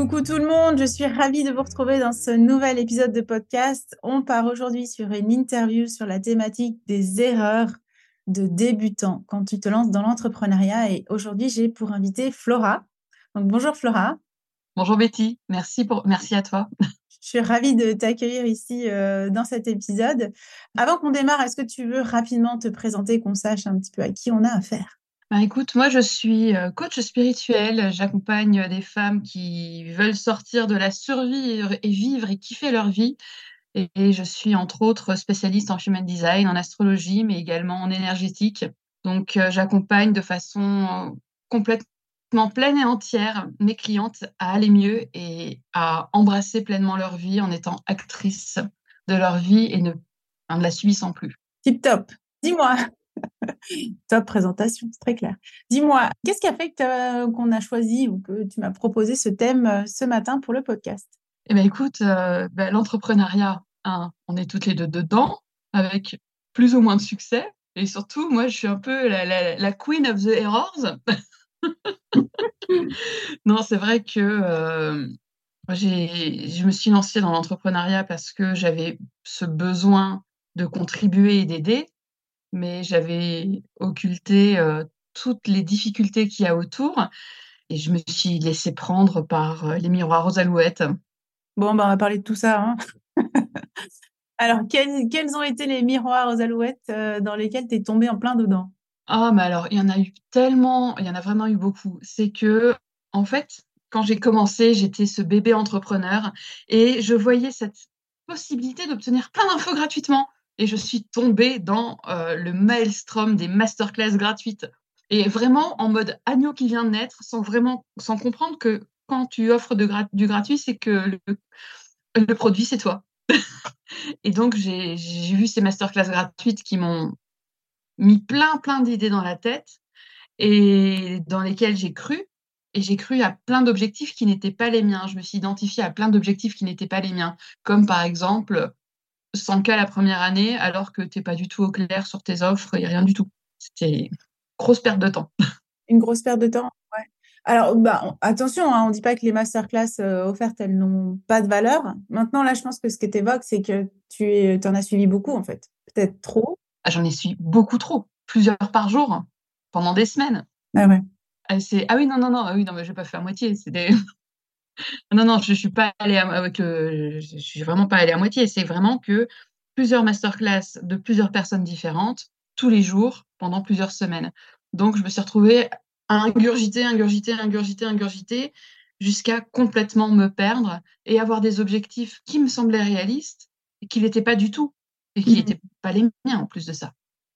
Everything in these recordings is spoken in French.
Coucou tout le monde, je suis ravie de vous retrouver dans ce nouvel épisode de podcast. On part aujourd'hui sur une interview sur la thématique des erreurs de débutants quand tu te lances dans l'entrepreneuriat. Et aujourd'hui, j'ai pour inviter Flora. Donc bonjour Flora. Bonjour Betty, merci, pour... merci à toi. Je suis ravie de t'accueillir ici euh, dans cet épisode. Avant qu'on démarre, est-ce que tu veux rapidement te présenter, qu'on sache un petit peu à qui on a affaire? Bah, écoute, moi je suis euh, coach spirituel. J'accompagne des femmes qui veulent sortir de la survie et vivre et kiffer leur vie. Et je suis entre autres spécialiste en human design, en astrologie, mais également en énergétique. Donc euh, j'accompagne de façon complètement pleine et entière mes clientes à aller mieux et à embrasser pleinement leur vie en étant actrice de leur vie et ne la subissant plus. Tip top. Dis-moi, Top présentation, c'est très clair. Dis-moi, qu'est-ce qui a fait qu'on a choisi ou que tu m'as proposé ce thème euh, ce matin pour le podcast? Eh bien, écoute, euh, ben, l'entrepreneuriat, on est toutes les deux dedans, avec plus ou moins de succès. Et surtout, moi, je suis un peu la, queen of the errors. non, c'est vrai que euh, je me suis lancée dans l'entrepreneuriat parce que j'avais ce besoin de contribuer et d'aider mais j'avais occulté toutes les difficultés qu'il y a autour et je me suis laissée prendre par les miroirs aux alouettes. Bon, bah, on va parler de tout ça. Hein. alors, quels, quels, ont été les miroirs aux alouettes dans lesquels tu es tombée en plein dedans? Ah, mais alors, il y en a eu tellement, il y en a vraiment eu beaucoup. C'est que, en fait, quand j'ai commencé, j'étais ce bébé entrepreneur et je voyais cette possibilité d'obtenir plein d'infos gratuitement et je suis tombée dans euh, le maelstrom des masterclass gratuites. Et vraiment en mode agneau qui vient de naître, sans vraiment, sans comprendre que quand tu offres du gratuit, c'est que le, produit, c'est toi. et donc, j'ai vu ces masterclass gratuites qui m'ont mis plein, plein d'idées dans la tête et dans lesquelles j'ai cru. Et j'ai cru à plein d'objectifs qui n'étaient pas les miens. Je me suis identifiée à plein d'objectifs qui n'étaient pas les miens. Comme par exemple, 100 cas la première année alors que tu n'es pas du tout au clair sur tes offres et rien du tout. C'était une grosse perte de temps. Une grosse perte de temps, ouais. Alors, bah, attention, hein, on ne dit pas que les masterclass euh, offertes, elles n'ont pas de valeur. Maintenant, là, je pense que ce que tu évoques, c'est que tu en as suivi beaucoup, en fait. Peut-être trop. Ah, j'en ai suivi beaucoup trop. Plusieurs par jour, pendant des semaines. Ah ouais. Ah, ah oui, non, non, non, ah oui, non, mais je n'ai pas fait à moitié. C'est des... Non, non, je ne suis pas allée avec je suis vraiment pas allée à moitié. C'est vraiment que plusieurs masterclass de plusieurs personnes différentes tous les jours pendant plusieurs semaines. Donc, je me suis retrouvée à ingurgiter, ingurgiter, ingurgiter, ingurgiter jusqu'à complètement me perdre et avoir des objectifs qui me semblaient réalistes et qui n'étaient pas du tout et qui n'étaient mmh pas les miens en plus de ça.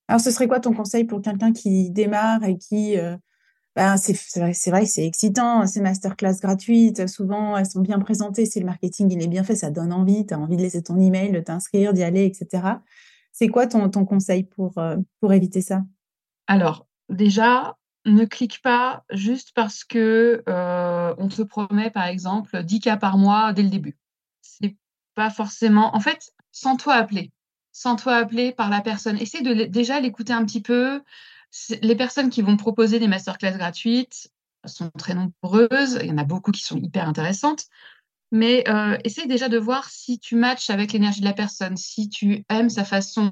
Alors, ce serait quoi ton conseil pour quelqu'un qui démarre et qui euh, ben, c'est vrai, c'est excitant, ces masterclass gratuites, souvent elles sont bien présentées, si le marketing il est bien fait, ça donne envie, tu as envie de laisser ton email, de t'inscrire, d'y aller, etc. C'est quoi ton, ton conseil pour, euh, pour éviter ça? Alors, déjà, ne clique pas juste parce que euh, on te promet, par exemple, 10 cas par mois dès le début. C'est pas forcément. En fait, sans toi appeler, sans toi appeler par la personne. Essaie de déjà l'écouter un petit peu, les personnes qui vont proposer des masterclass gratuites sont très nombreuses. Il y en a beaucoup qui sont hyper intéressantes. Mais euh, essaye déjà de voir si tu matches avec l'énergie de la personne, si tu aimes sa façon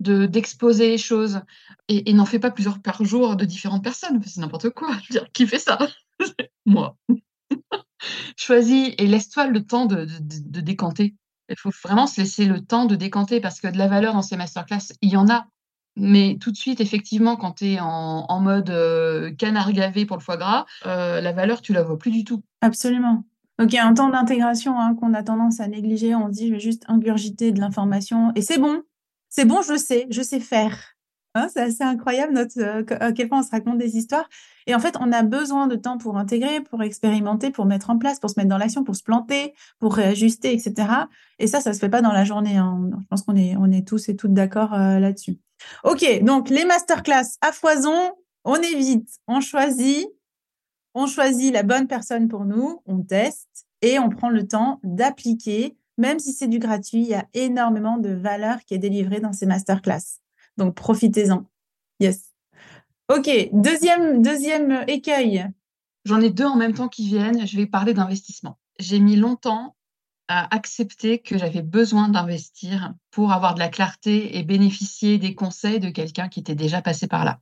de d'exposer les choses. Et, n'en fais pas plusieurs par jour de différentes personnes. C'est n'importe quoi. Je veux dire, qui fait ça? Moi. Choisis et laisse-toi le temps de, décanter. Il faut vraiment se laisser le temps de décanter parce que de la valeur dans ces masterclass, il y en a. Mais tout de suite, effectivement, quand tu es en, mode euh, canard gavé pour le foie gras, euh, la valeur, tu la vois plus du tout. Absolument. Donc il y a un temps d'intégration hein, qu'on a tendance à négliger. On se dit, je vais juste ingurgiter de l'information et c'est bon. C'est bon, je sais, je sais faire. Hein, c'est assez incroyable notre, euh, à quel point on se raconte des histoires. Et en fait, on a besoin de temps pour intégrer, pour expérimenter, pour mettre en place, pour se mettre dans l'action, pour se planter, pour réajuster, etc. Et ça, ça se fait pas dans la journée. Hein. Je pense qu'on est, on est tous et toutes d'accord là-dessus. Ok, donc les masterclass à foison, on évite, on choisit, on choisit la bonne personne pour nous, on teste et on prend le temps d'appliquer. Même si c'est du gratuit, il y a énormément de valeur qui est délivrée dans ces masterclass. Donc profitez-en. Yes. Ok, deuxième, deuxième écueil. J'en ai deux en même temps qui viennent. Je vais parler d'investissement. J'ai mis longtemps à accepter que j'avais besoin d'investir pour avoir de la clarté et bénéficier des conseils de quelqu'un qui était déjà passé par là.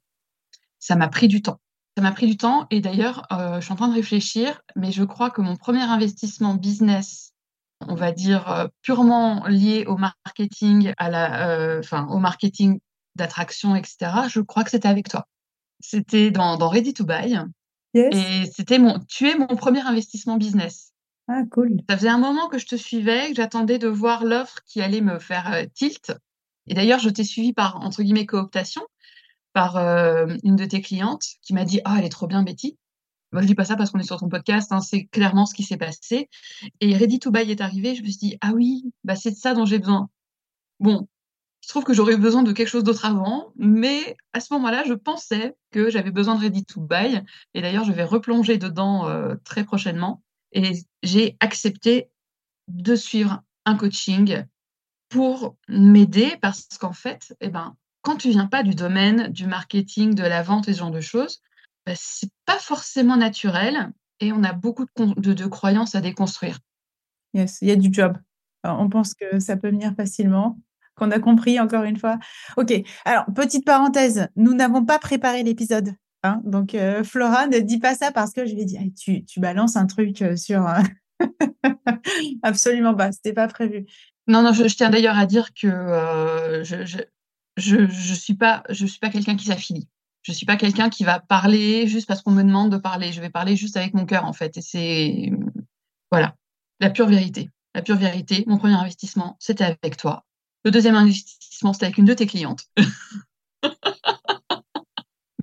Ça m'a pris du temps. Ça m'a pris du temps et d'ailleurs, euh, je suis en train de réfléchir, mais je crois que mon premier investissement business, on va dire euh, purement lié au marketing, à la, euh, enfin au marketing d'attraction, etc. Je crois que c'était avec toi. C'était dans, dans Ready to Buy. Et c'était mon, tu es mon premier investissement business. Ah, cool. Ça faisait un moment que je te suivais, que j'attendais de voir l'offre qui allait me faire euh, tilt. Et d'ailleurs, je t'ai suivi par, entre guillemets, cooptation, par euh, une de tes clientes qui m'a dit Ah, elle est trop bien, Betty. Moi, je dis pas ça parce qu'on est sur ton podcast, hein, c'est clairement ce qui s'est passé. Et Ready to Buy est arrivé, je me suis dit Ah oui, bah, c'est de ça dont j'ai besoin. Bon, je trouve que j'aurais eu besoin de quelque chose d'autre avant, mais à ce moment-là, je pensais que j'avais besoin de Ready to Buy. Et d'ailleurs, je vais replonger dedans euh, très prochainement. Et j'ai accepté de suivre un coaching pour m'aider parce qu'en fait, eh ben, quand tu viens pas du domaine du marketing, de la vente et ce genre de choses, ce ben, c'est pas forcément naturel et on a beaucoup de, croyances à déconstruire. Yes, il y a du job. on pense que ça peut venir facilement, qu'on a compris encore une fois. Ok, alors petite parenthèse, nous n'avons pas préparé l'épisode. Hein. Donc, euh, Flora, ne dis pas ça parce que je vais dire, tu, tu balances un truc euh, sur. Euh, Absolument pas, c'était pas prévu. Non, non, je, tiens d'ailleurs à dire que je, je, je, je, suis pas, pas quelqu'un qui s'affilie. Je suis pas quelqu'un qui va parler juste parce qu'on me demande de parler. Je vais parler juste avec mon cœur, en fait. Et c'est. Voilà, la pure vérité. La pure vérité. Mon premier investissement, c'était avec toi. Le deuxième investissement, c'était avec une de tes clientes.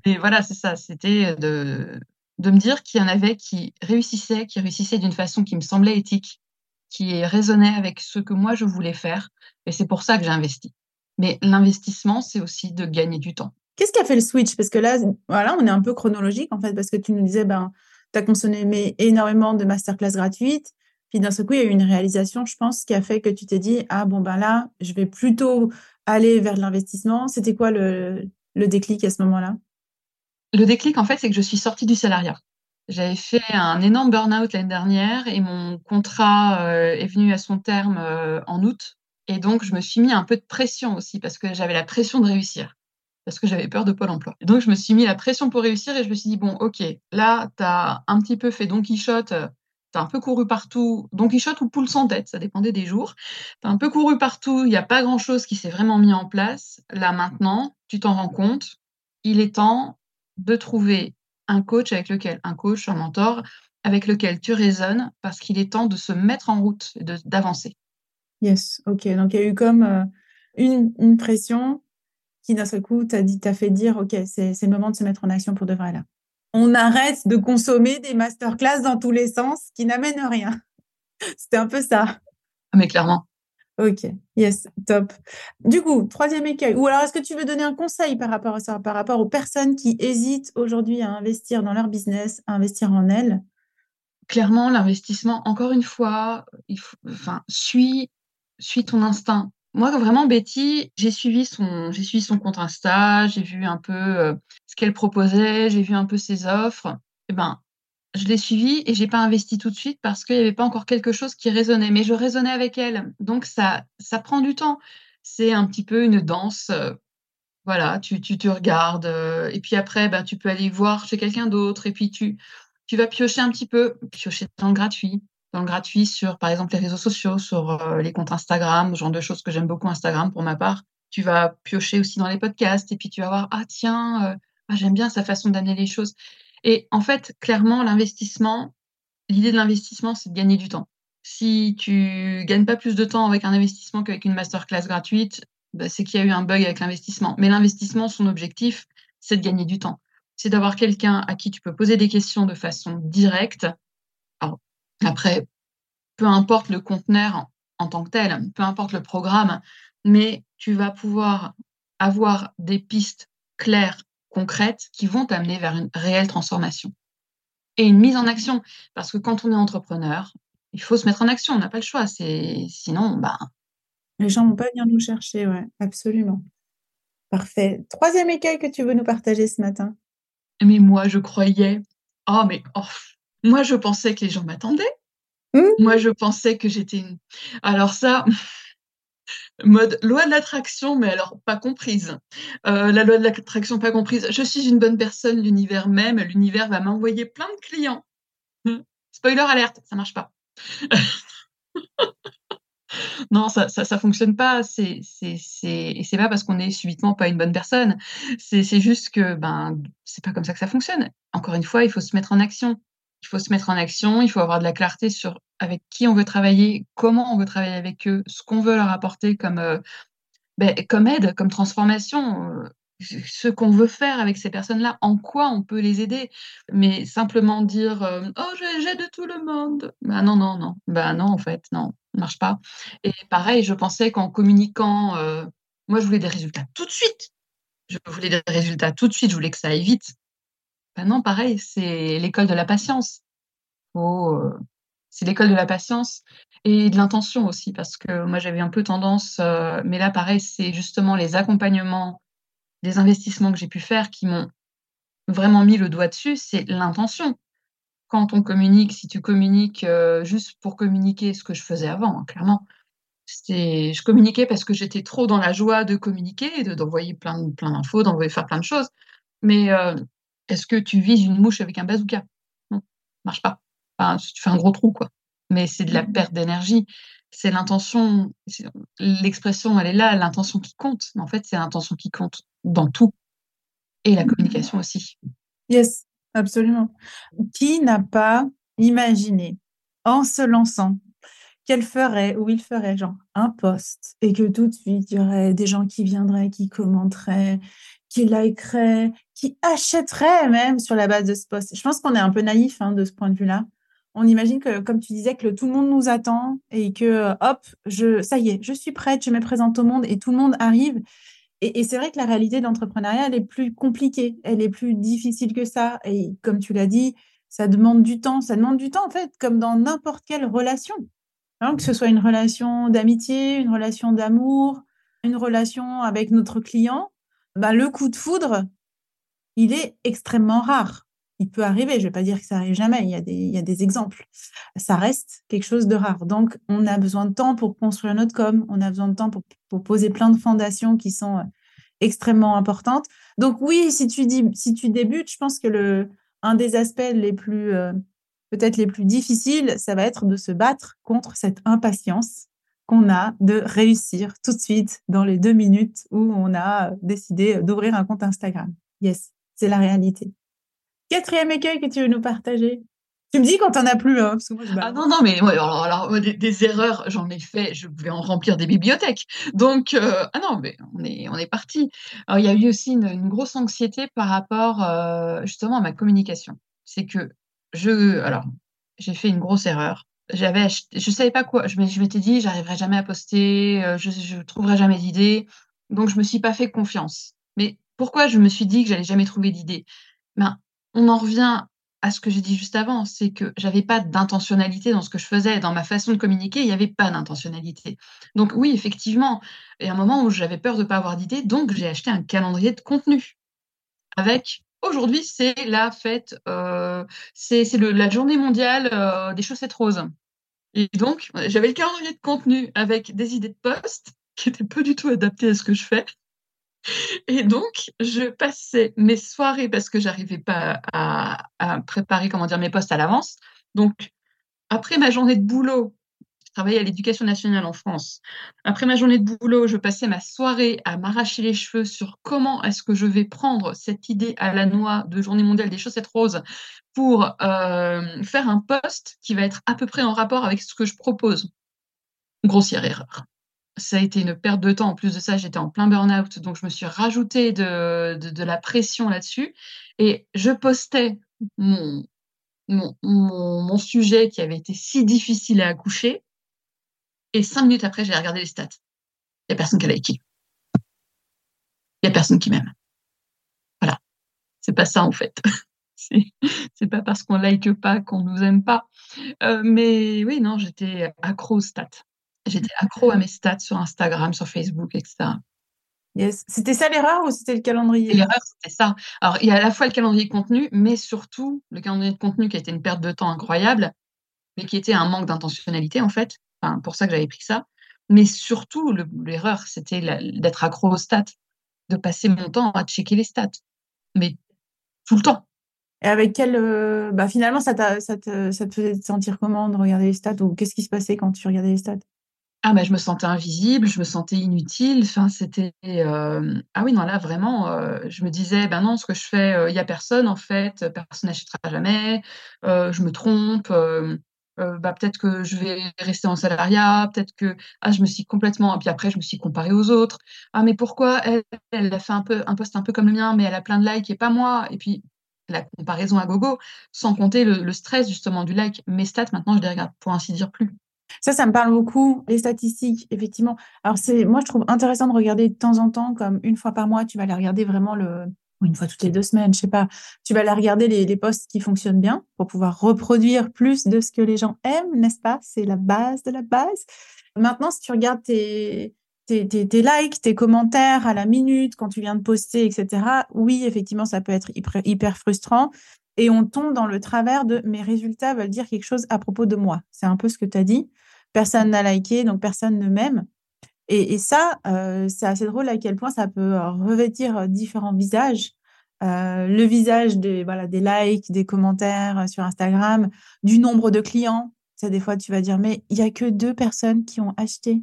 Et voilà, c'est ça. C'était de, de me dire qu'il y en avait qui réussissaient, qui réussissaient d'une façon qui me semblait éthique, qui résonnait avec ce que moi je voulais faire. Et c'est pour ça que j'ai investi. Mais l'investissement, c'est aussi de gagner du temps. Qu'est-ce qui a fait le switch? Parce que là, voilà, on est un peu chronologique en fait, parce que tu nous disais, ben, tu as consommé énormément de masterclass gratuites. Puis d'un seul coup, il y a eu une réalisation, je pense, qui a fait que tu t'es dit, ah bon, ben là, je vais plutôt aller vers l'investissement. C'était quoi le, le déclic à ce moment-là? Le déclic, en fait, c'est que je suis sortie du salariat. J'avais fait un énorme burn-out l'année dernière et mon contrat euh, est venu à son terme euh, en août. Et donc, je me suis mis un peu de pression aussi parce que j'avais la pression de réussir, parce que j'avais peur de Pôle emploi. Et donc, je me suis mis la pression pour réussir et je me suis dit, bon, OK, là, tu as un petit peu fait Don Quichotte, tu as un peu couru partout, Don Quichotte ou poule sans tête, ça dépendait des jours. Tu as un peu couru partout, il n'y a pas grand-chose qui s'est vraiment mis en place. Là, maintenant, tu t'en rends compte, il est temps de trouver un coach avec lequel, un coach, un mentor, avec lequel tu raisonnes parce qu'il est temps de se mettre en route et d'avancer. Yes, ok. Donc il y a eu comme euh, une, pression qui d'un seul coup t'a dit, t'a fait dire, ok, c'est le moment de se mettre en action pour de vrai là. On arrête de consommer des masterclass dans tous les sens qui n'amènent rien. C'était un peu ça. Mais clairement. Ok, yes, top. Du coup, troisième écueil. Ou alors, est-ce que tu veux donner un conseil par rapport à ça, par rapport aux personnes qui hésitent aujourd'hui à investir dans leur business, à investir en elles? Clairement, l'investissement, encore une fois, suis, suis ton instinct. Moi, vraiment, Betty, j'ai suivi son, j'ai suivi son compte Insta, j'ai vu un peu euh, ce qu'elle proposait, j'ai vu un peu ses offres. Eh ben, je l'ai suivie et j'ai pas investi tout de suite parce qu'il n'y avait pas encore quelque chose qui résonnait. Mais je résonnais avec elle. Donc, ça, ça prend du temps. C'est un petit peu une danse. Euh, voilà, tu, tu te regardes. Euh, et puis après, ben, tu peux aller voir chez quelqu'un d'autre. Et puis, tu, tu vas piocher un petit peu, piocher dans le gratuit. dans le gratuit sur, par exemple, les réseaux sociaux, sur les comptes Instagram, genre de choses que j'aime beaucoup Instagram pour ma part. Tu vas piocher aussi dans les podcasts et puis tu vas voir, ah tiens, ah, j'aime bien sa façon d'amener les choses. Et en fait, clairement, l'investissement, l'idée de l'investissement, c'est de gagner du temps. Si tu gagnes pas plus de temps avec un investissement qu'avec une masterclass gratuite, bah, c'est qu'il y a eu un bug avec l'investissement. Mais l'investissement, son objectif, c'est de gagner du temps. C'est d'avoir quelqu'un à qui tu peux poser des questions de façon directe. Alors, après, peu importe le conteneur en tant que tel, peu importe le programme, mais tu vas pouvoir avoir des pistes claires, concrètes, qui vont t'amener vers une réelle transformation. Et une mise en action, parce que quand on est entrepreneur, il faut se mettre en action, on n'a pas le choix. C'est sinon, bah. Les gens vont pas venir nous chercher, ouais, absolument. Parfait. Troisième écueil que tu veux nous partager ce matin. Mais moi, je croyais. Oh, mais oh, moi, je pensais que les gens m'attendaient. Mmh. Moi, je pensais que j'étais une. Alors ça, mode loi de l'attraction, mais alors pas comprise. Euh, la loi de l'attraction pas comprise. Je suis une bonne personne, l'univers même. L'univers va m'envoyer plein de clients. Spoiler alerte, ça marche pas. non, ça, ça, fonctionne pas. C'est, c'est, c'est, c'est pas parce qu'on est subitement pas une bonne personne. C'est, c'est juste que, ben, c'est pas comme ça que ça fonctionne. Encore une fois, il faut se mettre en action. Il faut se mettre en action. Il faut avoir de la clarté sur avec qui on veut travailler, comment on veut travailler avec eux, ce qu'on veut leur apporter comme, euh, ben, comme aide, comme transformation. Euh, ce qu'on veut faire avec ces personnes-là, en quoi on peut les aider. Mais simplement dire euh, Oh, j'aide tout le monde. Bah non, non, non. Bah non, en fait, non, ça marche pas. Et pareil, je pensais qu'en communiquant, moi, je voulais des résultats tout de suite. Je voulais des résultats tout de suite, je voulais que ça aille vite. Bah non, pareil, c'est l'école de la patience. Oh, c'est l'école de la patience et de l'intention aussi, parce que moi j'avais un peu tendance, mais là pareil, c'est justement les accompagnements des investissements que j'ai pu faire qui m'ont vraiment mis le doigt dessus, c'est l'intention. Quand on communique, si tu communiques euh, juste pour communiquer ce que je faisais avant, hein, clairement, je communiquais parce que j'étais trop dans la joie de communiquer, de, d'envoyer plein, plein d'infos, d'envoyer faire plein de choses. Mais euh, est-ce que tu vises une mouche avec un bazooka? Non, marche pas. Enfin, tu fais un gros trou, quoi. Mais c'est de la mmh perte d'énergie c'est l'intention, l'expression, elle est là, l'intention qui compte. Mais en fait, c'est l'intention qui compte dans tout. Et la communication aussi. Yes, absolument. Qui n'a pas imaginé, en se lançant, qu'elle ferait ou il ferait genre un post et que tout de suite il y aurait des gens qui viendraient, qui commenteraient, qui likeraient, qui achèteraient même sur la base de ce post? Je pense qu'on est un peu naïf hein, de ce point de vue-là on imagine que, comme tu disais, que tout le monde nous attend et que, euh, hop, je, ça y est, je suis prête, je me présente au monde et tout le monde arrive. Et, c'est vrai que la réalité d'entrepreneuriat, elle est plus compliquée, elle est plus difficile que ça. Et comme tu l'as dit, ça demande du temps. Ça demande du temps, en fait, comme dans n'importe quelle relation. Hein, que ce soit une relation d'amitié, une relation d'amour, une relation avec notre client, bah, le coup de foudre, il est extrêmement rare il peut arriver. Je ne vais pas dire que ça arrive jamais. Il y, a des, il y a des exemples. Ça reste quelque chose de rare. Donc, on a besoin de temps pour construire notre com. On a besoin de temps pour, poser plein de fondations qui sont euh, extrêmement importantes. Donc, oui, si tu, dis, si tu débutes, je pense que le, un des aspects les plus, euh, peut-être les plus difficiles, ça va être de se battre contre cette impatience qu'on a de réussir tout de suite dans les deux minutes où on a décidé d'ouvrir un compte Instagram. Yes, c'est la réalité. Quatrième écueil que tu veux nous partager tu me dis quand t'en as plus, hein, ah non, non, mais alors, des, erreurs, j'en ai fait, je vais en remplir des bibliothèques. Donc, euh, ah non, mais on est, on est parti. Alors, il y a eu aussi une, grosse anxiété par rapport euh, justement à ma communication. C'est que je, alors, j'ai fait une grosse erreur. J'avais, je savais pas quoi. Je m'étais dit, j'arriverai jamais à poster, euh, je, je trouverai jamais d'idées. Donc, je me suis pas fait confiance. Mais pourquoi je me suis dit que j'allais jamais trouver d'idées? Ben, on en revient à ce que j'ai dit juste avant, c'est que j'avais pas d'intentionnalité dans ce que je faisais, dans ma façon de communiquer, il n'y avait pas d'intentionnalité. Donc oui, effectivement, il y a un moment où j'avais peur de ne pas avoir d'idée, donc j'ai acheté un calendrier de contenu avec aujourd'hui c'est la fête, euh, c'est la journée mondiale euh, des chaussettes roses. Et donc j'avais le calendrier de contenu avec des idées de posts qui étaient pas du tout adaptées à ce que je fais. Et donc, je passais mes soirées parce que j'arrivais pas à, préparer, comment dire, mes postes à l'avance. Donc, après ma journée de boulot, je travaillais à l'éducation nationale en France. Après ma journée de boulot, je passais ma soirée à m'arracher les cheveux sur comment est-ce que je vais prendre cette idée à la noix de journée mondiale des chaussettes roses pour euh, faire un poste qui va être à peu près en rapport avec ce que je propose. Grossière erreur. Ça a été une perte de temps. En plus de ça, j'étais en plein burn-out, donc je me suis rajouté de, la pression là-dessus. Et je postais mon, mon, sujet qui avait été si difficile à accoucher. Et cinq minutes après, j'ai regardé les stats. Il n'y a personne qui a liké. Il n'y a personne qui m'aime. Voilà. C'est pas ça, en fait. c'est pas parce qu'on like pas qu'on nous aime pas. Euh, mais oui, non, j'étais accro aux stats. J'étais accro à mes stats sur Instagram, sur Facebook, etc. Yes. C'était ça l'erreur ou c'était le calendrier? L'erreur, c'était ça. Alors, il y a à la fois le calendrier de contenu, mais surtout le calendrier de contenu qui a été une perte de temps incroyable, mais qui était un manque d'intentionnalité, en fait. Enfin, pour ça que j'avais pris ça. Mais surtout, l'erreur, c'était d'être accro aux stats, de passer mon temps à checker les stats. Mais tout le temps. Et avec quel. Euh, bah, finalement, ça, ça, te, ça te faisait te sentir comment de regarder les stats ou qu'est-ce qui se passait quand tu regardais les stats? Ah je me sentais invisible, je me sentais inutile. C'était euh, ah oui non là vraiment, euh, je me disais ben non ce que je fais, il y a personne en fait, personne n'achètera jamais, je me trompe, bah peut-être que je vais rester en salariat, peut-être que ah je me suis complètement puis après je me suis comparée aux autres. Ah mais pourquoi elle, elle a fait un peu un poste un peu comme le mien, mais elle a plein de likes et pas moi? Et puis la comparaison à gogo, sans compter le, le stress justement du like. Mes stats maintenant je les regarde pour ainsi dire plus. Ça, ça me parle beaucoup. Les statistiques, effectivement. Alors, c'est, moi, je trouve intéressant de regarder de temps en temps, comme une fois par mois, tu vas aller regarder vraiment le, ou une fois toutes les deux semaines, je sais pas. Tu vas aller regarder les, les posts qui fonctionnent bien pour pouvoir reproduire plus de ce que les gens aiment, n'est-ce pas? C'est la base de la base. Maintenant, si tu regardes tes, tes, tes, tes, likes, tes commentaires à la minute, quand tu viens de poster, etc., oui, effectivement, ça peut être hyper, hyper frustrant. Et on tombe dans le travers de mes résultats veulent dire quelque chose à propos de moi. C'est un peu ce que tu as dit personne n'a liké, donc personne ne m'aime. Et, ça, euh, c'est assez drôle à quel point ça peut revêtir différents visages. Euh, le visage des, voilà, des likes, des commentaires sur Instagram, du nombre de clients. Ça, des fois, tu vas dire, mais il n'y a que deux personnes qui ont acheté.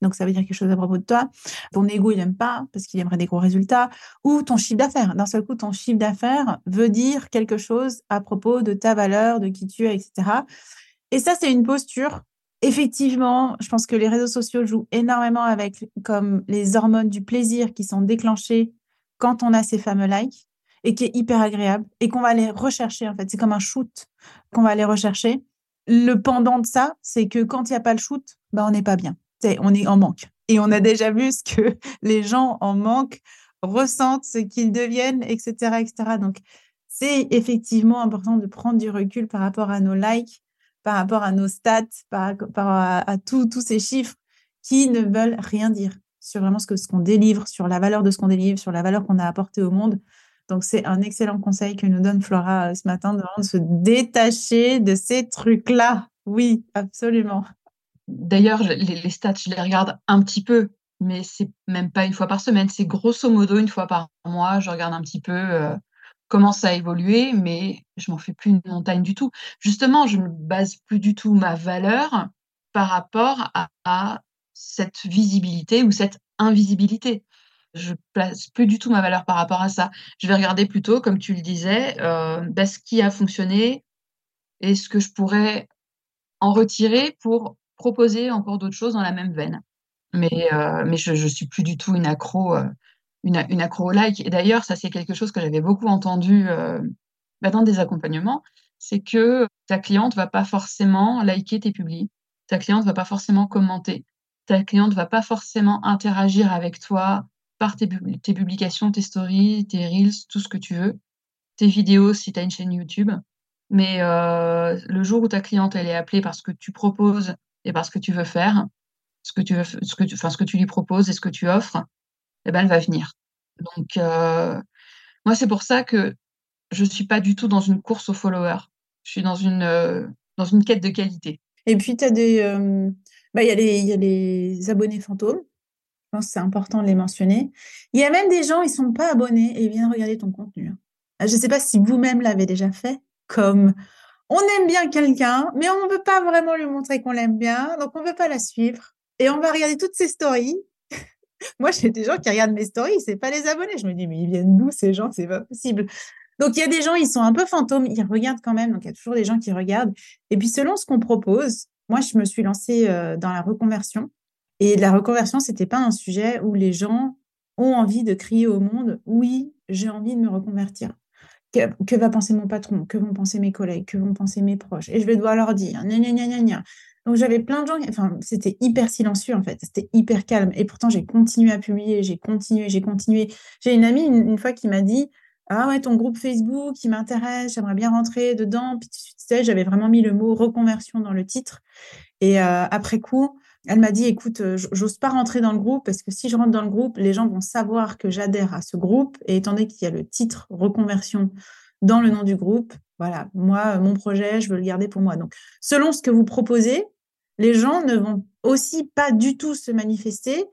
Donc, ça veut dire quelque chose à propos de toi. Ton ego, il n'aime pas parce qu'il aimerait des gros résultats. Ou ton chiffre d'affaires. D'un seul coup, ton chiffre d'affaires veut dire quelque chose à propos de ta valeur, de qui tu es, etc. Et ça, c'est une posture Effectivement, je pense que les réseaux sociaux jouent énormément avec comme les hormones du plaisir qui sont déclenchées quand on a ces fameux likes et qui est hyper agréable et qu'on va aller rechercher en fait. C'est comme un shoot qu'on va aller rechercher. Le pendant de ça, c'est que quand il n'y a pas le shoot, ben on n'est pas bien. on est en manque. Et on a déjà vu ce que les gens en manque ressentent, ce qu'ils deviennent, etc., etc. Donc, c'est effectivement important de prendre du recul par rapport à nos likes par rapport à nos stats, par rapport à, tous ces chiffres qui ne veulent rien dire sur vraiment ce qu'on délivre, sur la valeur de ce qu'on délivre, sur la valeur qu'on a apportée au monde. Donc, c'est un excellent conseil que nous donne Flora euh, ce matin de se détacher de ces trucs-là. Oui, absolument. D'ailleurs, les, stats, je les regarde un petit peu, mais c'est même pas une fois par semaine. C'est grosso modo une fois par mois. Je regarde un petit peu euh, comment ça a évolué, mais je m'en fais plus une montagne du tout. Justement, je ne base plus du tout ma valeur par rapport à, cette visibilité ou cette invisibilité. Je place plus du tout ma valeur par rapport à ça. Je vais regarder plutôt, comme tu le disais, euh, bah, ce qui a fonctionné et ce que je pourrais en retirer pour proposer encore d'autres choses dans la même veine. Mais, euh, mais je ne suis plus du tout une accro euh, une, une accro au like. Et d'ailleurs, ça, c'est quelque chose que j'avais beaucoup entendu euh, bah, dans des accompagnements, c'est que ta cliente va pas forcément liker tes publis, ta cliente va pas forcément commenter, ta cliente va pas forcément interagir avec toi par tes, publications, tes stories, tes reels, tout ce que tu veux, tes vidéos si tu as une chaîne YouTube. Mais euh, le jour où ta cliente elle est appelée parce que tu proposes et parce que tu veux faire, ce que tu veux, ce que enfin, ce que tu lui proposes et ce que tu offres, eh ben, elle va venir. Donc, euh, moi, c'est pour ça que je ne suis pas du tout dans une course aux followers. Je suis dans une, euh, dans une quête de qualité. Et puis, tu as des. Euh, bah, il y, y, a les abonnés fantômes. Je pense que c'est important de les mentionner. Il y a même des gens, ils ne sont pas abonnés et ils viennent regarder ton contenu. Hein. Je ne sais pas si vous-même l'avez déjà fait, comme on aime bien quelqu'un, mais on ne veut pas vraiment lui montrer qu'on l'aime bien, donc on ne veut pas la suivre. Et on va regarder toutes ses stories. Moi, j'ai des gens qui regardent mes stories, c'est pas les abonnés. Je me dis, mais ils viennent d'où ces gens? C'est pas possible. Donc, il y a des gens, ils sont un peu fantômes, ils regardent quand même. Donc, il y a toujours des gens qui regardent. Et puis, selon ce qu'on propose, moi, je me suis lancée euh, dans la reconversion. Et la reconversion, c'était pas un sujet où les gens ont envie de crier au monde, oui, j'ai envie de me reconvertir. Que, va penser mon patron? Que vont penser mes collègues? Que vont penser mes proches? Et je vais devoir leur dire, gna, gna, gna, gna, Donc j'avais plein de gens, enfin c'était hyper silencieux en fait, c'était hyper calme. Et pourtant j'ai continué à publier, j'ai continué, j'ai continué. J'ai une amie une, fois qui m'a dit, ah ouais, ton groupe Facebook qui m'intéresse, j'aimerais bien rentrer dedans. Puis tu sais, j'avais vraiment mis le mot reconversion dans le titre. Et euh, après coup, elle m'a dit, écoute, euh, j'ose pas rentrer dans le groupe parce que si je rentre dans le groupe, les gens vont savoir que j'adhère à ce groupe. Et étant donné qu'il y a le titre reconversion dans le nom du groupe, voilà, moi, mon projet, je veux le garder pour moi. Donc, selon ce que vous proposez, les gens ne vont aussi pas du tout se manifester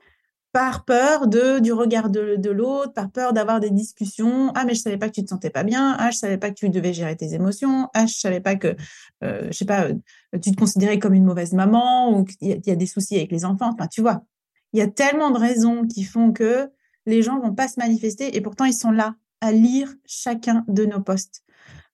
par peur du regard de, l'autre, par peur d'avoir des discussions. Ah, mais je savais pas que tu te sentais pas bien. Ah, je savais pas que tu devais gérer tes émotions. Ah, je savais pas que, euh, je sais pas, euh, tu te considérais comme une mauvaise maman ou qu'il y, a des soucis avec les enfants. Enfin, tu vois, il y a tellement de raisons qui font que les gens vont pas se manifester et pourtant ils sont là à lire chacun de nos posts.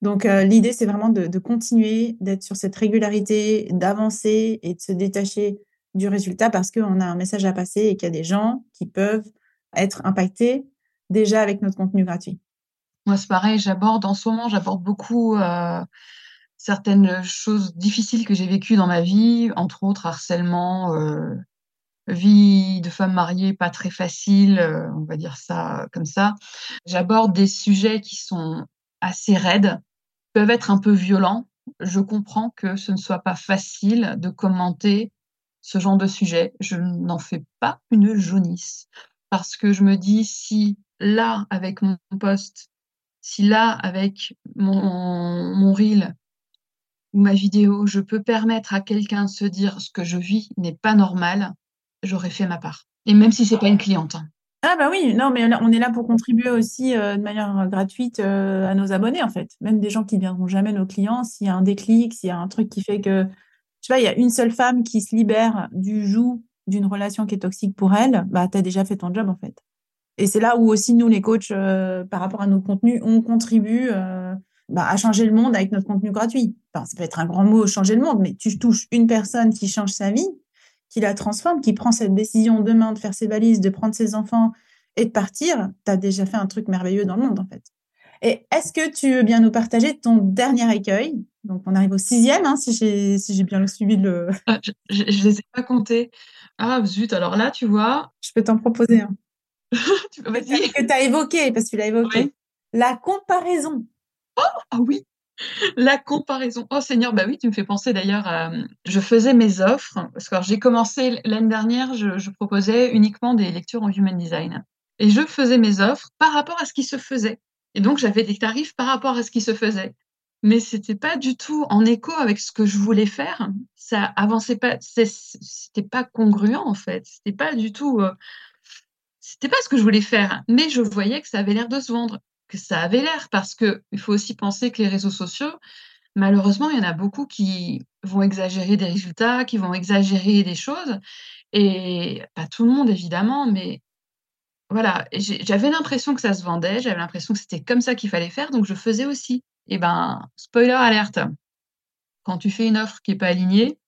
Donc, euh, l'idée, c'est vraiment de, continuer, d'être sur cette régularité, d'avancer et de se détacher du résultat parce qu'on a un message à passer et qu'il y a des gens qui peuvent être impactés déjà avec notre contenu gratuit. Moi, c'est pareil, j'aborde en ce moment, j'aborde beaucoup euh, certaines choses difficiles que j'ai vécues dans ma vie, entre autres harcèlement, euh, vie de femme mariée pas très facile, on va dire ça comme ça. J'aborde des sujets qui sont assez raides, peuvent être un peu violents. Je comprends que ce ne soit pas facile de commenter ce genre de sujet. Je n'en fais pas une jaunisse parce que je me dis si là, avec mon poste, si là, avec mon, reel ou ma vidéo, je peux permettre à quelqu'un de se dire ce que je vis n'est pas normal, j'aurais fait ma part. Et même si c'est pas une cliente. Hein. Ah bah oui, non, mais on est là pour contribuer aussi euh, de manière gratuite euh, à nos abonnés en fait. Même des gens qui ne viendront jamais nos clients, s'il y a un déclic, s'il y a un truc qui fait que tu vois, il y a une seule femme qui se libère du joug d'une relation qui est toxique pour elle, bah, tu as déjà fait ton job en fait. Et c'est là où aussi nous, les coachs, euh, par rapport à nos contenus, on contribue bah, à changer le monde avec notre contenu gratuit. Enfin, ça peut être un grand mot, changer le monde, mais tu touches une personne qui change sa vie, qui la transforme, qui prend cette décision demain de faire ses valises, de prendre ses enfants et de partir, tu as déjà fait un truc merveilleux dans le monde en fait. Et est-ce que tu veux bien nous partager ton dernier écueil? Donc, on arrive au sixième, hein, si j'ai si bien suivi le. Ah, je ne les ai pas comptés. Ah, zut, alors là, tu vois. Je peux t'en proposer un. tu peux Que tu as évoqué, parce que tu l'as évoqué. La comparaison. Oh, ah oui, la comparaison. Oh Seigneur, bah oui, tu me fais penser d'ailleurs à... Je faisais mes offres, parce que j'ai commencé l'année dernière, je, proposais uniquement des lectures en human design. Et je faisais mes offres par rapport à ce qui se faisait. Et donc, j'avais des tarifs par rapport à ce qui se faisait. Mais c'était pas du tout en écho avec ce que je voulais faire. Ça avançait pas, c'était pas congruent, en fait. C'était pas du tout, euh, c'était pas ce que je voulais faire. Mais je voyais que ça avait l'air de se vendre, que ça avait l'air, parce que il faut aussi penser que les réseaux sociaux, malheureusement, il y en a beaucoup qui vont exagérer des résultats, qui vont exagérer des choses. Et pas tout le monde, évidemment, mais voilà, j'avais l'impression que ça se vendait, j'avais l'impression que c'était comme ça qu'il fallait faire, donc je faisais aussi. Et ben, spoiler alerte, quand tu fais une offre qui n'est pas alignée,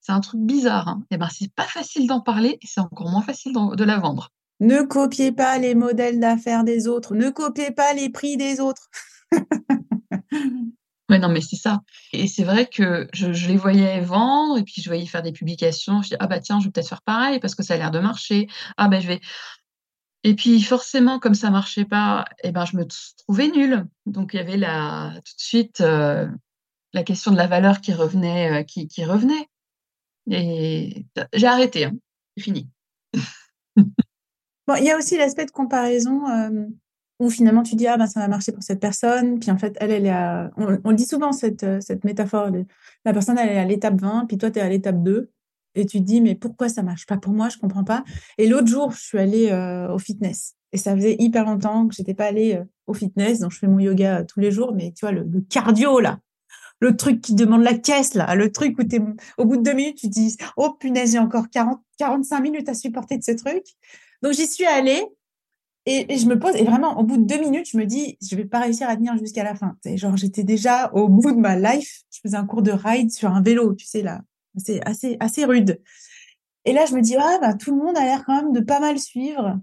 c'est un truc bizarre. Hein. Et ben, c'est pas facile d'en parler et c'est encore moins facile de la vendre. Ne copiez pas les modèles d'affaires des autres, ne copiez pas les prix des autres. Oui, non, mais c'est ça. Et c'est vrai que je, les voyais vendre et puis je voyais faire des publications. Je dis, ah bah tiens, je vais peut-être faire pareil parce que ça a l'air de marcher. Ah ben, je vais. Et puis forcément, comme ça marchait pas, eh ben, je me trouvais nulle. Donc il y avait la, tout de suite euh, la question de la valeur qui revenait. Euh, qui, qui, revenait. Et j'ai arrêté, hein. c'est fini. bon, il y a aussi l'aspect de comparaison euh, où finalement tu dis ah ben ça va marcher pour cette personne, puis en fait elle elle est à... on, on dit souvent cette, cette métaphore la personne elle est à l'étape 20, puis toi tu es à l'étape 2 et tu te dis mais pourquoi ça marche pas pour moi? Je comprends pas. Et l'autre jour je suis allée euh, au fitness. Et ça faisait hyper longtemps que j'étais pas allée euh, au fitness. Donc je fais mon yoga euh, tous les jours. Mais tu vois le, cardio là. Le truc qui demande la caisse, là, le truc où au bout de deux minutes, tu te dis, oh punaise, j'ai encore 40, 45 minutes à supporter de ce truc. Donc, j'y suis allée et, je me pose, et vraiment, au bout de deux minutes, je me dis, je vais pas réussir à tenir jusqu'à la fin. genre, j'étais déjà au bout de ma life. Je faisais un cours de ride sur un vélo, tu sais, là. C'est assez, assez rude. Et là, je me dis, ah, bah, tout le monde a l'air quand même de pas mal suivre.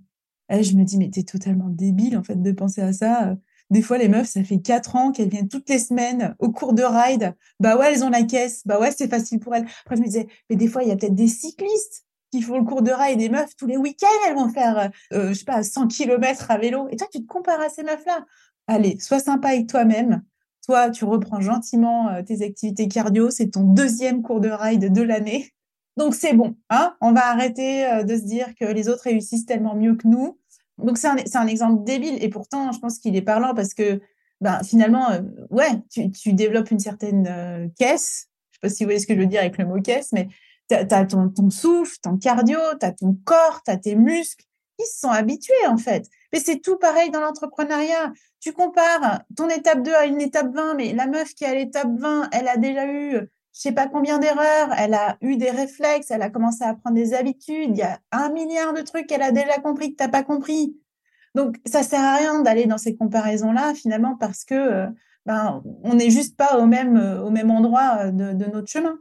Et je me dis, mais t'es totalement débile, en fait, de penser à ça. Des fois, les meufs, ça fait quatre ans qu'elles viennent toutes les semaines au cours de ride. Bah ouais, elles ont la caisse. Bah ouais, c'est facile pour elles. Après, je me disais, mais des fois, il y a peut-être des cyclistes qui font le cours de ride. Des meufs, tous les week-ends, elles vont faire, euh, je sais pas, 100 km à vélo. Et toi, tu te compares à ces meufs-là. Allez, sois sympa avec toi-même. Toi, tu reprends gentiment euh, tes activités cardio. C'est ton deuxième cours de ride de l'année. Donc, c'est bon. Hein On va arrêter euh, de se dire que les autres réussissent tellement mieux que nous. Donc, c'est un, exemple débile. Et pourtant, je pense qu'il est parlant parce que ben, finalement, ouais, tu, développes une certaine caisse. Je sais pas si vous voyez ce que je veux dire avec le mot caisse, mais tu as, ton, ton, souffle, ton cardio, tu as ton corps, tu as tes muscles qui se sont habitués en fait. Mais c'est tout pareil dans l'entrepreneuriat. Tu compares ton étape 2 à une étape 20, mais la meuf qui est à l'étape 20, elle a déjà eu je sais pas combien d'erreurs, elle a eu des réflexes, elle a commencé à prendre des habitudes, il y a un milliard de trucs qu'elle a déjà compris que tu n'as pas compris. Donc, ça sert à rien d'aller dans ces comparaisons-là, finalement, parce que euh, ben, on n'est juste pas au même, euh, endroit euh, de notre chemin.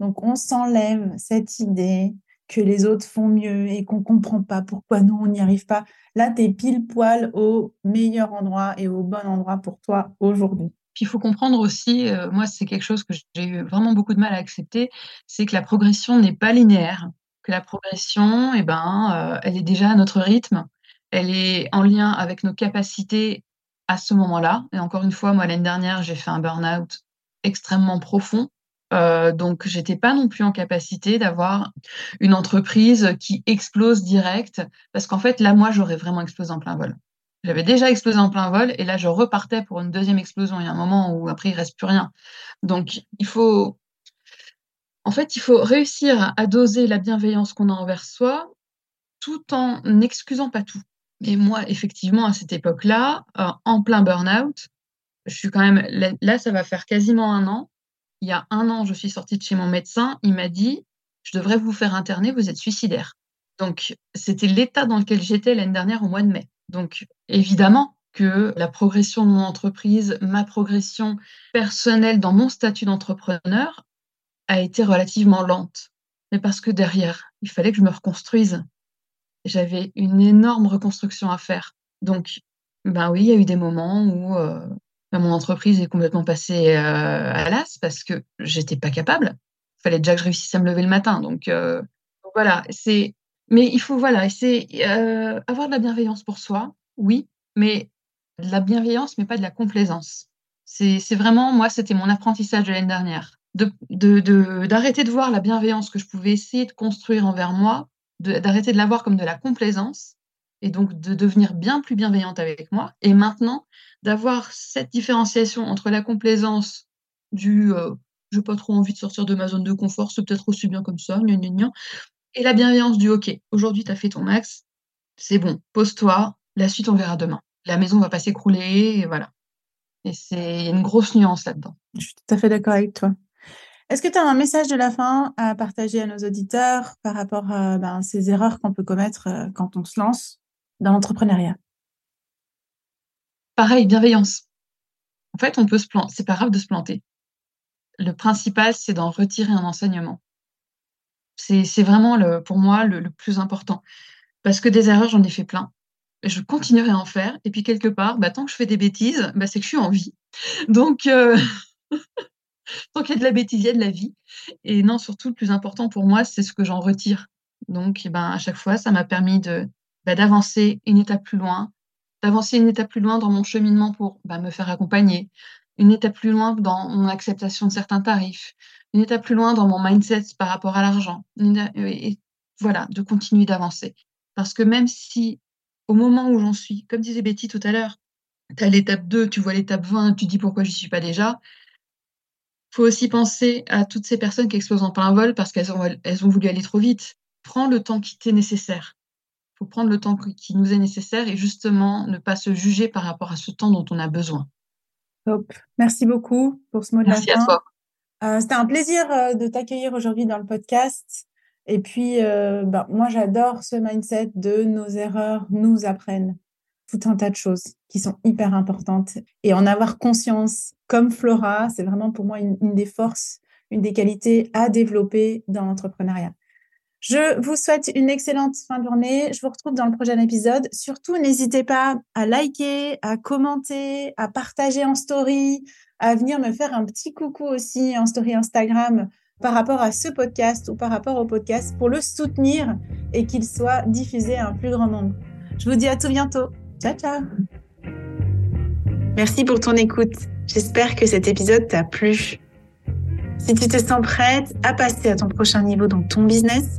Donc, on s'enlève cette idée que les autres font mieux et qu'on ne comprend pas pourquoi nous, on n'y arrive pas. Là, tu es pile poil au meilleur endroit et au bon endroit pour toi aujourd'hui. Puis il faut comprendre aussi, euh, moi, c'est quelque chose que j'ai eu vraiment beaucoup de mal à accepter, c'est que la progression n'est pas linéaire. Que la progression, eh ben, euh, elle est déjà à notre rythme, elle est en lien avec nos capacités à ce moment-là. Et encore une fois, moi, l'année dernière, j'ai fait un burn-out extrêmement profond euh, donc, j'étais pas non plus en capacité d'avoir une entreprise qui explose direct, parce qu'en fait, là, moi, j'aurais vraiment explosé en plein vol. J'avais déjà explosé en plein vol, et là, je repartais pour une deuxième explosion. Il y a un moment où après, il reste plus rien. Donc, il faut, en fait, il faut réussir à doser la bienveillance qu'on a envers soi, tout en n'excusant pas tout. Et moi, effectivement, à cette époque-là, euh, en plein burn-out, je suis quand même là, ça va faire quasiment un an il y a un an, je suis sortie de chez mon médecin, il m'a dit, je devrais vous faire interner, vous êtes suicidaire. Donc, c'était l'état dans lequel j'étais l'année dernière au mois de mai. Donc, évidemment que la progression de mon entreprise, ma progression personnelle dans mon statut d'entrepreneur a été relativement lente. Mais parce que derrière, il fallait que je me reconstruise. J'avais une énorme reconstruction à faire. Donc, ben oui, il y a eu des moments où euh, mon entreprise est complètement passée euh, à l'as parce que j'étais pas capable. Il fallait déjà que je réussisse à me lever le matin. Donc, euh, voilà, c'est. Mais il faut voilà, c'est euh, avoir de la bienveillance pour soi, oui, mais de la bienveillance, mais pas de la complaisance. C'est vraiment moi, c'était mon apprentissage de l'année dernière, de d'arrêter de, de, voir la bienveillance que je pouvais essayer de construire envers moi, d'arrêter de la voir comme de la complaisance et donc de devenir bien plus bienveillante avec moi. Et maintenant, d'avoir cette différenciation entre la complaisance du euh, je n'ai pas trop envie de sortir de ma zone de confort, c'est peut-être aussi bien comme ça, gna, gna, gna, et la bienveillance du ok, aujourd'hui tu as fait ton max, c'est bon, pose-toi, la suite on verra demain. La maison va pas s'écrouler, et voilà. Et c'est une grosse nuance là-dedans. Je suis tout à fait d'accord avec toi. Est-ce que tu as un message de la fin à partager à nos auditeurs par rapport à ben, ces erreurs qu'on peut commettre euh, quand on se lance? Dans l'entrepreneuriat Pareil, bienveillance. En fait, on peut se planter. C'est pas grave de se planter. Le principal, c'est d'en retirer un enseignement. C'est vraiment, pour moi, le, plus important. Parce que des erreurs, j'en ai fait plein. Je continuerai à en faire. Et puis, quelque part, bah, tant que je fais des bêtises, bah, c'est que je suis en vie. Donc, euh, tant qu'il y a de la bêtise, il y a de la vie. Et non, surtout, le plus important pour moi, c'est ce que j'en retire. Donc, eh ben, à chaque fois, ça m'a permis de bah, d'avancer une étape plus loin, d'avancer une étape plus loin dans mon cheminement pour bah, me faire accompagner, une étape plus loin dans mon acceptation de certains tarifs, une étape plus loin dans mon mindset par rapport à l'argent. Et voilà, de continuer d'avancer. Parce que même si au moment où j'en suis, comme disait Betty tout à l'heure, tu as l'étape 2, tu vois l'étape 20, tu dis pourquoi je n'y suis pas déjà. faut aussi penser à toutes ces personnes qui explosent en plein vol parce qu'elles ont, ont voulu aller trop vite. Prends le temps qui t'est nécessaire faut prendre le temps qui nous est nécessaire et justement ne pas se juger par rapport à ce temps dont on a besoin. Top. Merci beaucoup pour ce mot de la fin. Merci à toi. Euh, c'était un plaisir euh, de t'accueillir aujourd'hui dans le podcast. Et puis, euh, bah, moi, j'adore ce mindset de nos erreurs nous apprennent tout un tas de choses qui sont hyper importantes. Et en avoir conscience, comme Flora, c'est vraiment pour moi une, des forces, une des qualités à développer dans l'entrepreneuriat. Je vous souhaite une excellente fin de journée. Je vous retrouve dans le prochain épisode. Surtout, n'hésitez pas à liker, à commenter, à partager en story, à venir me faire un petit coucou aussi en story Instagram par rapport à ce podcast ou par rapport au podcast pour le soutenir et qu'il soit diffusé à un plus grand nombre. Je vous dis à tout bientôt. Ciao, ciao. Merci pour ton écoute. J'espère que cet épisode t'a plu. Si tu te sens prête à passer à ton prochain niveau dans ton business,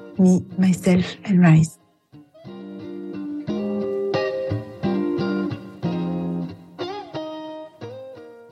me, myself, and rise.